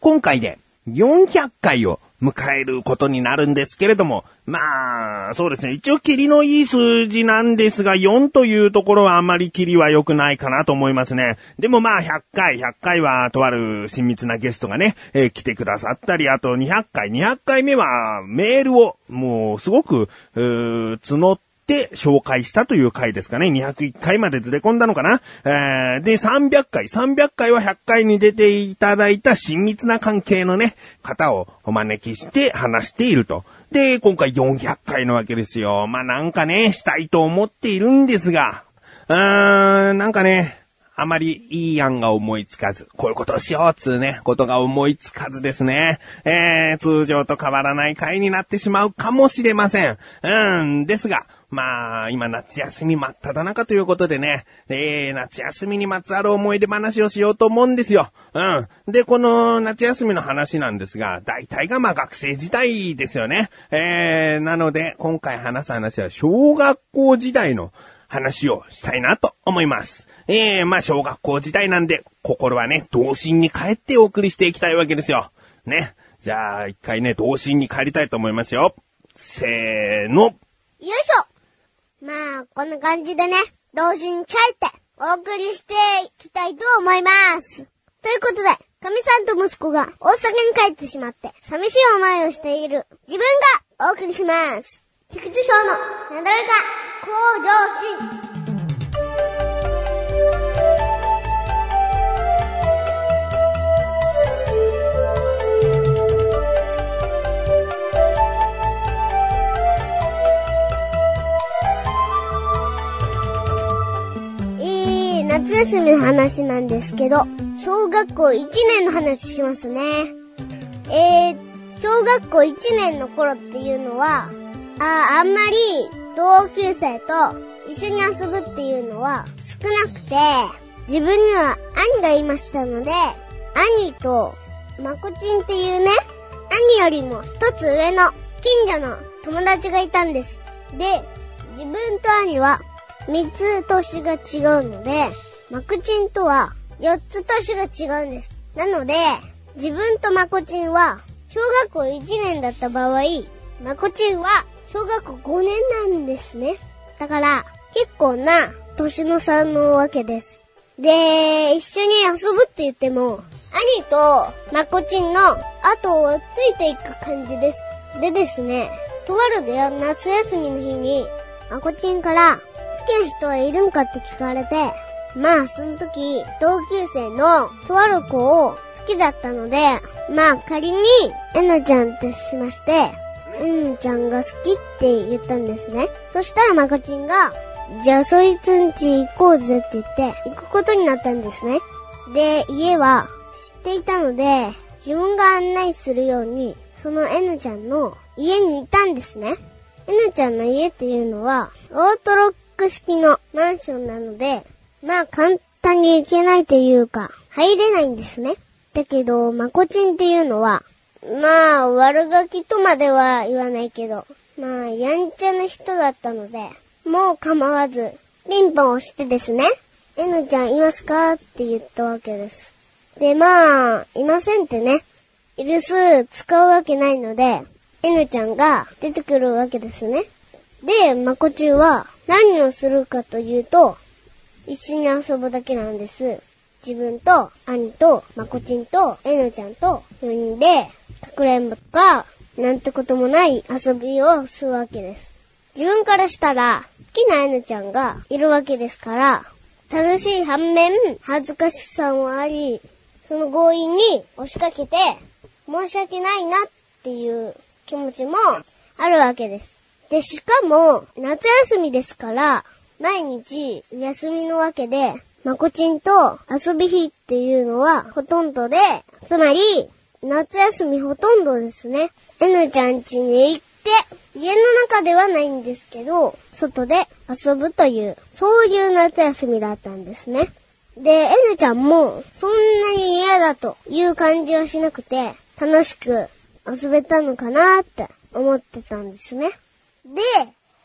今回で400回を迎えることになるんですけれども、まあ、そうですね。一応、霧のいい数字なんですが、4というところはあまり霧は良くないかなと思いますね。でもまあ、100回、100回はとある親密なゲストがね、えー、来てくださったり、あと200回、200回目はメールを、もう、すごく、う募って、て紹介したという回ですかね。201回までずれ込んだのかな。えー、で、300回、300回は100回に出ていただいた親密な関係のね、方をお招きして話していると。で、今回400回のわけですよ。まあ、なんかね、したいと思っているんですが、うーん、なんかね、あまりいい案が思いつかず、こういうことをしようっつうね、ことが思いつかずですね。えー、通常と変わらない回になってしまうかもしれません。うん、ですが、まあ、今夏休み真っ只中ということでね、えー、夏休みにまつわる思い出話をしようと思うんですよ。うん。で、この夏休みの話なんですが、大体がまあ学生時代ですよね。えー、なので、今回話す話は小学校時代の話をしたいなと思います。えー、まあ小学校時代なんで、心はね、童心に帰ってお送りしていきたいわけですよ。ね。じゃあ、一回ね、童心に帰りたいと思いますよ。せーの。よいしょまあ、こんな感じでね、同時に書いてお送りしていきたいと思います。ということで、神さんと息子が大阪に帰ってしまって寂しい思いをしている自分がお送りします。菊池賞のなだらか向上心。休みの話なんですけど、小学校1年の話しますね。えー、小学校1年の頃っていうのは、ああんまり同級生と一緒に遊ぶっていうのは少なくて、自分には兄がいましたので、兄とまこちんっていうね、兄よりも一つ上の近所の友達がいたんです。で、自分と兄は三つ年が違うので、マクチンとは4つ年が違うんです。なので、自分とマコチンは小学校1年だった場合、マコチンは小学校5年なんですね。だから、結構な年の差のわけです。で、一緒に遊ぶって言っても、兄とマコチンの後をついていく感じです。でですね、とあるで夏休みの日に、マコチンから好きな人はいるんかって聞かれて、まあ、その時、同級生のとある子を好きだったので、まあ仮に、えなちゃんとしまして、えなちゃんが好きって言ったんですね。そしたらまこちんが、じゃあそいつんち行こうぜって言って、行くことになったんですね。で、家は知っていたので、自分が案内するように、その N ちゃんの家にいたんですね。N ちゃんの家っていうのは、オートロック式のマンションなので、まあ簡単に行けないというか、入れないんですね。だけど、まこちんっていうのは、まあ悪ガキとまでは言わないけど、まあやんちゃな人だったので、もう構わず、ピンポン押してですね、N ちゃんいますか？って言ったわけです。で、まあ、いませんってね、イルス使うわけないので、N ちゃんが出てくるわけですね。で、まこちんは何をするかというと、一緒に遊ぶだけなんです。自分と、兄と、まこちんと、えのちゃんと、4人で、かくれんぼとか、なんてこともない遊びをするわけです。自分からしたら、好きなえのちゃんがいるわけですから、楽しい反面、恥ずかしさもあり、その強引に押しかけて、申し訳ないなっていう気持ちもあるわけです。で、しかも、夏休みですから、毎日休みのわけで、まこちんと遊び日っていうのはほとんどで、つまり、夏休みほとんどですね。N ちゃん家に行って、家の中ではないんですけど、外で遊ぶという、そういう夏休みだったんですね。で、N ちゃんも、そんなに嫌だという感じはしなくて、楽しく遊べたのかなって思ってたんですね。で、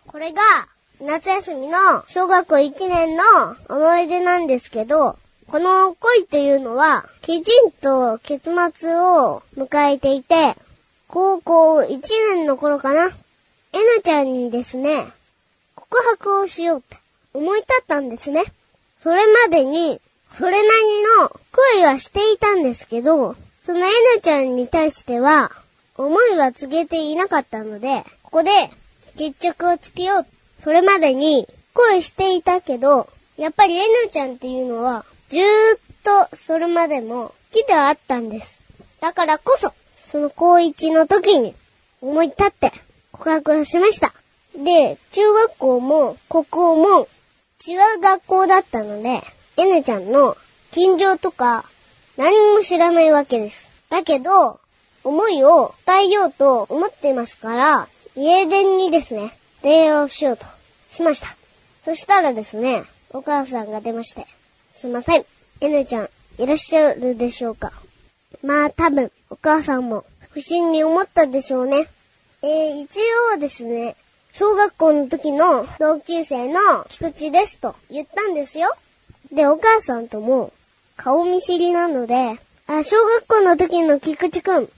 これが、夏休みの小学校1年の思い出なんですけど、この恋っていうのは、きちんと結末を迎えていて、高校1年の頃かな。えなちゃんにですね、告白をしようって思い立ったんですね。それまでに、それなりの恋はしていたんですけど、そのえなちゃんに対しては、思いは告げていなかったので、ここで決着をつけようって。それまでに恋していたけど、やっぱりえなちゃんっていうのは、ずーっとそれまでも好きではあったんです。だからこそ、その高一の時に思い立って告白をしました。で、中学校も国校も違う学校だったので、えなちゃんの近所とか何も知らないわけです。だけど、思いを伝えようと思っていますから、家電にですね、電話をしようとしました。そしたらですね、お母さんが出まして、すいません、えなちゃん、いらっしゃるでしょうか？まあ多分、お母さんも不審に思ったでしょうね。えー、一応ですね、小学校の時の同級生の菊池ですと言ったんですよ。で、お母さんとも顔見知りなので、あ、小学校の時の菊池くんって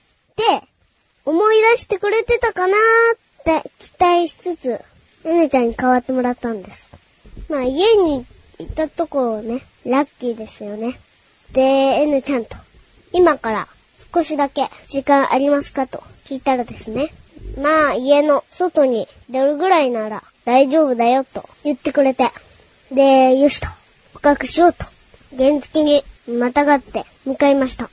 思い出してくれてたかなーって期待しつつ、えねちゃんに代わってもらったんです。まあ家にいたところね、ラッキーですよね。で、えねちゃんと、今から少しだけ時間ありますかと聞いたらですね、まあ家の外に出るぐらいなら大丈夫だよと言ってくれて、で、よしと、告白しようと、原付にまたがって向かいました。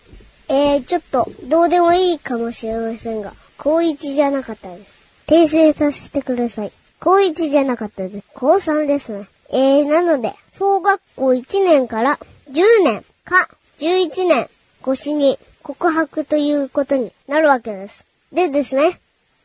えー、ちょっとどうでもいいかもしれませんが、高1じゃなかったです。訂正させてください。高1じゃなかったです。高3ですね。えー、なので、小学校1年から10年か11年越しに告白ということになるわけです。でですね、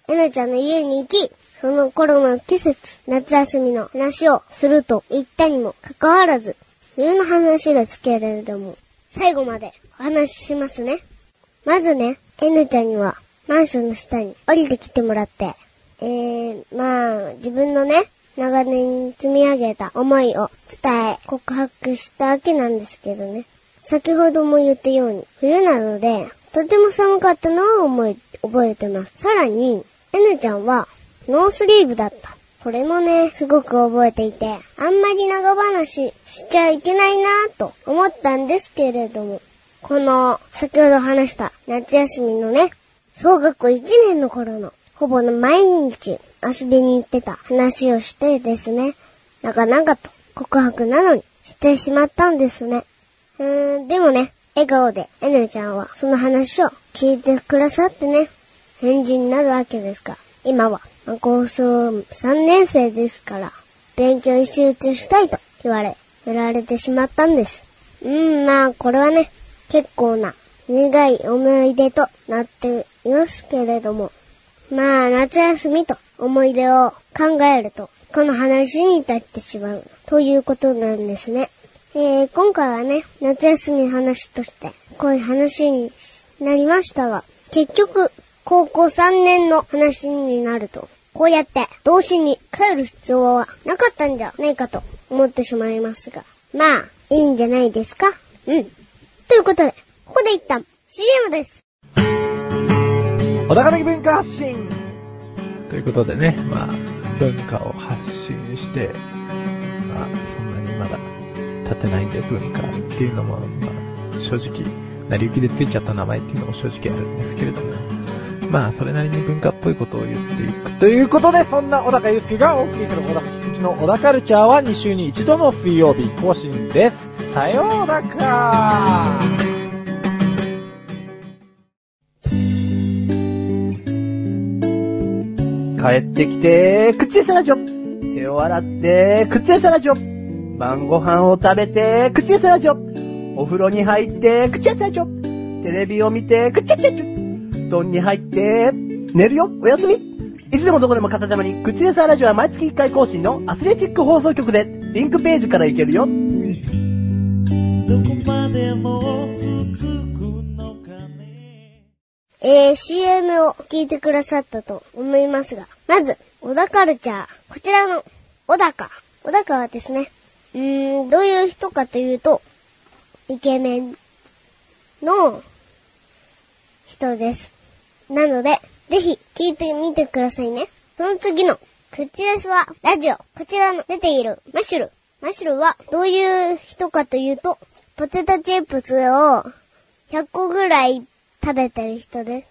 えなちゃんの家に行き、その頃の季節、夏休みの話をすると言ったにもかかわらず、冬の話ですけれども、最後までお話ししますね。まずね、えなちゃんにはマンションの下に降りてきてもらって、えー、まあ、自分のね、長年積み上げた思いを伝え、告白したわけなんですけどね。先ほども言ったように、冬なので、とても寒かったのを思い、覚えてます。さらに、えなちゃんは、ノースリーブだった。これもね、すごく覚えていて、あんまり長話しちゃいけないなぁと思ったんですけれども、この、先ほど話した夏休みのね、小学校1年の頃の、ほぼ毎日遊びに行ってた話をしてですね、なかなかと告白なのにしてしまったんですね。うーん、でもね、笑顔でエネちゃんはその話を聞いてくださってね、返事になるわけですが、今は、高校3年生ですから、勉強に集中したいと言われ、やられてしまったんです。うん、まあ、これはね、結構な苦い思い出となっていますけれども、まあ、夏休みと思い出を考えると、この話に至ってしまうということなんですね。えー、今回はね、夏休みの話として、こういう話になりましたが、結局、高校3年の話になると、こうやって、動詞に帰る必要はなかったんじゃないかと思ってしまいますが、まあ、いいんじゃないですか？うん。ということで、ここで一旦 CM です。小高的文化発信ということでね、まあ、文化を発信して、まあ、そんなにまだ立てないんで文化っていうのも、まあ、正直、成り行きでついちゃった名前っていうのも正直あるんですけれども、まあ、それなりに文化っぽいことを言っていく。ということで、そんな小高祐介がお送りする小高菊池の小高カルチャーは2週に1度の水曜日更新です。さようなら帰ってきて、口エサラジオ。手を洗って、口エサラジオ。晩ご飯を食べて、口エサラジオ。お風呂に入って、口エサラジオ。テレビを見て、口エサラジオ。布団に入って、寝るよ、おやすみ。いつでもどこでも片手間に、口エサラジオは毎月1回更新のアスレチック放送局で、リンクページから行けるよ。どこまでも続くえー、CM を聞いてくださったと思いますが、まず、小田カルチャー。こちらの、小高。小高はですね、うーん、どういう人かというと、イケメンの人です。なので、ぜひ聞いてみてくださいね。その次の、口レスはラジオ。こちらの出ているマッシュル。マッシュルはどういう人かというと、ポテトチップスを100個ぐらい食べてる人で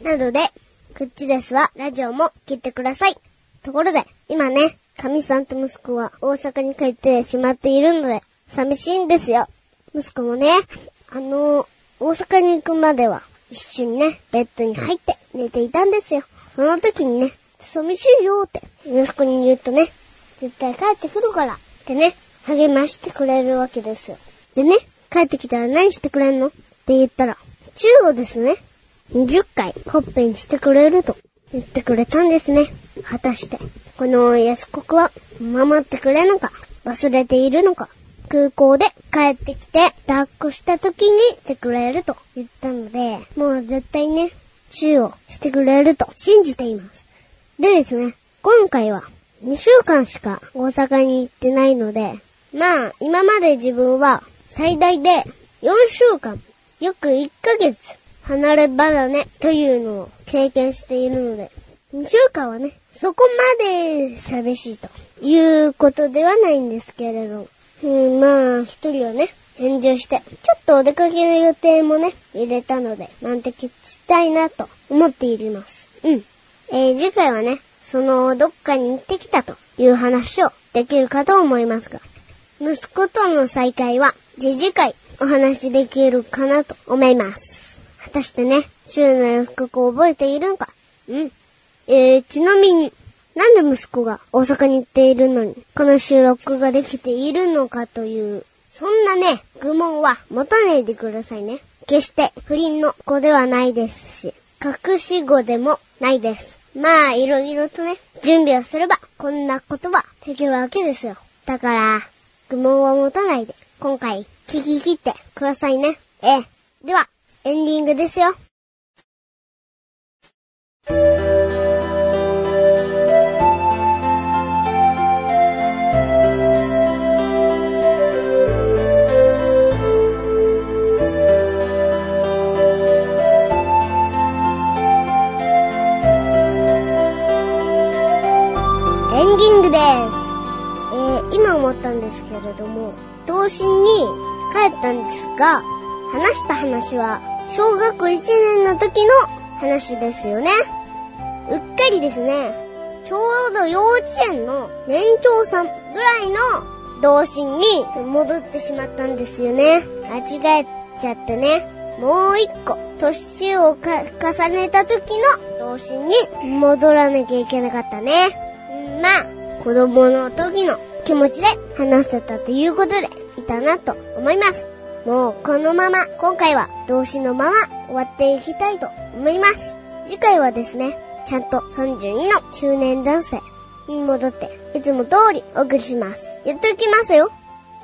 す。なので、クッチレスはラジオも聞いてください。ところで、今ね、神さんと息子は大阪に帰ってしまっているので、寂しいんですよ。息子もね、あの、大阪に行くまでは、一緒にね、ベッドに入って寝ていたんですよ。その時にね、寂しいよって、息子に言うとね、絶対帰ってくるから、ってね、励ましてくれるわけですよ。でね、帰ってきたら何してくれんの？って言ったら、チューをですね、20回ほっぺにしてくれると言ってくれたんですね。果たして、この安国は守ってくれるのか、忘れているのか、空港で帰ってきて抱っこした時にしてくれると言ったので、もう絶対ね、チューをしてくれると信じています。でですね、今回は2週間しか大阪に行ってないので、まあ、今まで自分は最大で4週間、よく1ヶ月離れ離れというのを経験しているので、2週間はね、そこまで寂しいということではないんですけれど、うん、まあ、一人はね、返事をして、ちょっとお出かけの予定もね、入れたので、満喫したいなと思っています。うん。えー、次回はね、その、どっかに行ってきたという話をできるかと思いますが、息子との再会は、次次回お話できるかなと思います。果たしてね、週の予告を覚えているのか？うん。えー、ちなみに、なんで息子が大阪に行っているのに、この収録ができているのかという、そんなね、愚問は持たないでくださいね。決して不倫の子ではないですし、隠し子でもないです。まあ、いろいろとね、準備をすれば、こんなことはできるわけですよ。だから、愚問は持たないで、今回、聞き切ってくださいね。ええ。では、エンディングですよ。エンディングです。えー、今思ったんですけれども、童心にんですが、話した話は、小学1年の時の話ですよね。うっかりですね、ちょうど幼稚園の年長さんぐらいの童心に戻ってしまったんですよね。間違えちゃってね。もう一個、年をか重ねた時の童心に戻らなきゃいけなかったね。まあ、子供の時の気持ちで話せたということでいたなと思います。もうこのまま、今回は動詞のまま終わっていきたいと思います。次回はですね、ちゃんと32の中年男性に戻って、いつも通りお送りします。言っておきますよ。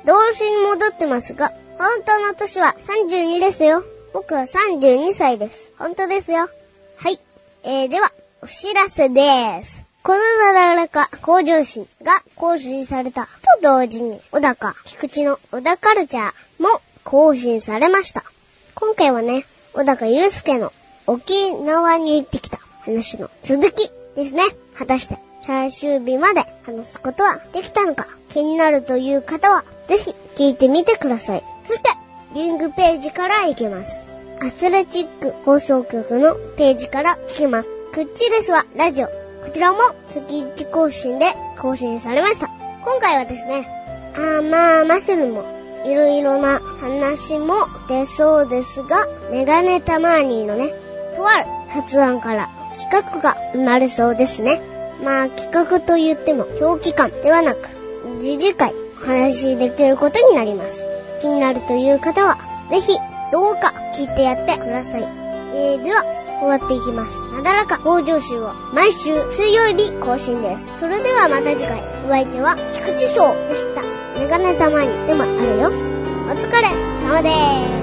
動詞に戻ってますが、本当の年は32ですよ。僕は32歳です。本当ですよ。はい。えー、では、お知らせです。このなだらか向上心が更新されたと同時に、小高、菊池の小高カルチャーも更新されました。今回はね、小高祐介の沖縄に行ってきた話の続きですね。果たして最終日まで話すことはできたのか気になるという方は、ぜひ聞いてみてください。そして、リングページから行けます。アスレチック放送局のページから聞けます。クッチレスはラジオ。こちらも月1更新で更新されました。今回はですね、あーまあ、マッシュルもいろいろな話も出そうですが、メガネタマーニーのね、とある発案から企画が生まれそうですね。まあ企画と言っても長期間ではなく、次次回お話しできることになります。気になるという方は、ぜひどうか聞いてやってください。えー、では、終わっていきます。なだらか向上集は毎週水曜日更新です。それではまた次回、お相手は菊池翔でした。メガネたまにでもあるよ。お疲れ様です。